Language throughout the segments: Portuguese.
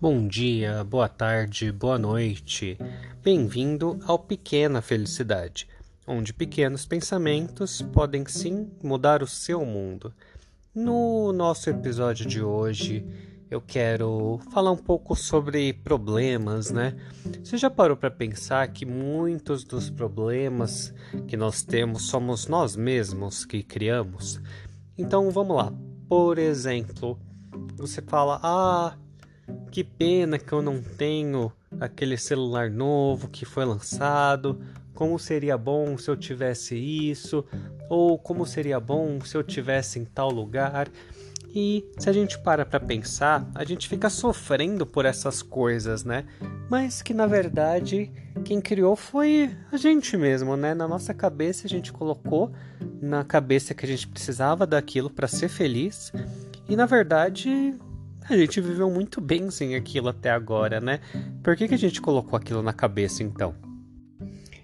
Bom dia, boa tarde, boa noite. Bem-vindo ao Pequena Felicidade, onde pequenos pensamentos podem sim mudar o seu mundo. No nosso episódio de hoje, eu quero falar um pouco sobre problemas, né? Você já parou para pensar que muitos dos problemas que nós temos somos nós mesmos que criamos? Então vamos lá. Por exemplo, você fala: "Ah, que pena que eu não tenho aquele celular novo que foi lançado. Como seria bom se eu tivesse isso? Ou como seria bom se eu tivesse em tal lugar? E se a gente para para pensar, a gente fica sofrendo por essas coisas, né? Mas que na verdade quem criou foi a gente mesmo, né? Na nossa cabeça a gente colocou na cabeça que a gente precisava daquilo para ser feliz. E na verdade a gente viveu muito bem sem aquilo até agora, né? Por que, que a gente colocou aquilo na cabeça então?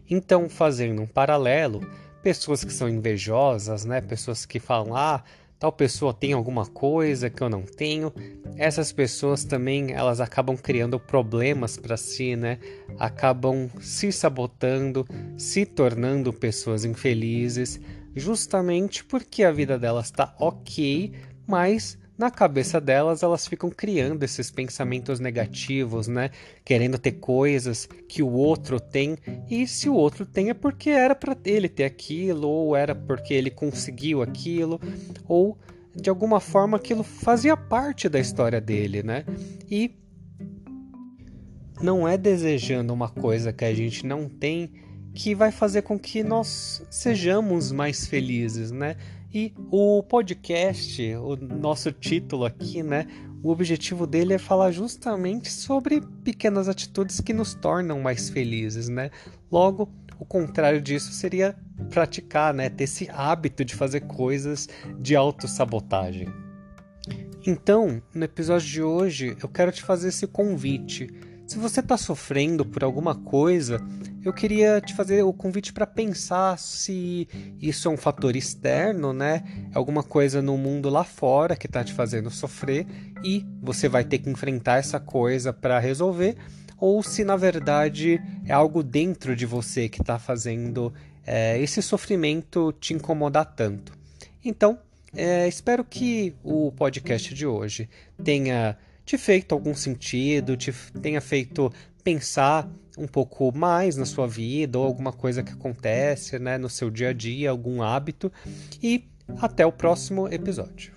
Então, fazendo um paralelo, pessoas que são invejosas, né? Pessoas que falam, ah, tal pessoa tem alguma coisa que eu não tenho. Essas pessoas também elas acabam criando problemas para si, né? Acabam se sabotando, se tornando pessoas infelizes, justamente porque a vida delas está ok, mas na cabeça delas, elas ficam criando esses pensamentos negativos, né? Querendo ter coisas que o outro tem, e se o outro tem é porque era para ele ter aquilo, ou era porque ele conseguiu aquilo, ou de alguma forma aquilo fazia parte da história dele, né? E não é desejando uma coisa que a gente não tem que vai fazer com que nós sejamos mais felizes, né? E o podcast, o nosso título aqui, né? O objetivo dele é falar justamente sobre pequenas atitudes que nos tornam mais felizes, né? Logo, o contrário disso seria praticar, né? Ter esse hábito de fazer coisas de autossabotagem. Então, no episódio de hoje, eu quero te fazer esse convite se você está sofrendo por alguma coisa, eu queria te fazer o convite para pensar se isso é um fator externo, né? Alguma coisa no mundo lá fora que está te fazendo sofrer e você vai ter que enfrentar essa coisa para resolver, ou se na verdade é algo dentro de você que está fazendo é, esse sofrimento te incomodar tanto. Então, é, espero que o podcast de hoje tenha te feito algum sentido, te tenha feito pensar um pouco mais na sua vida ou alguma coisa que acontece, né, no seu dia a dia, algum hábito. E até o próximo episódio.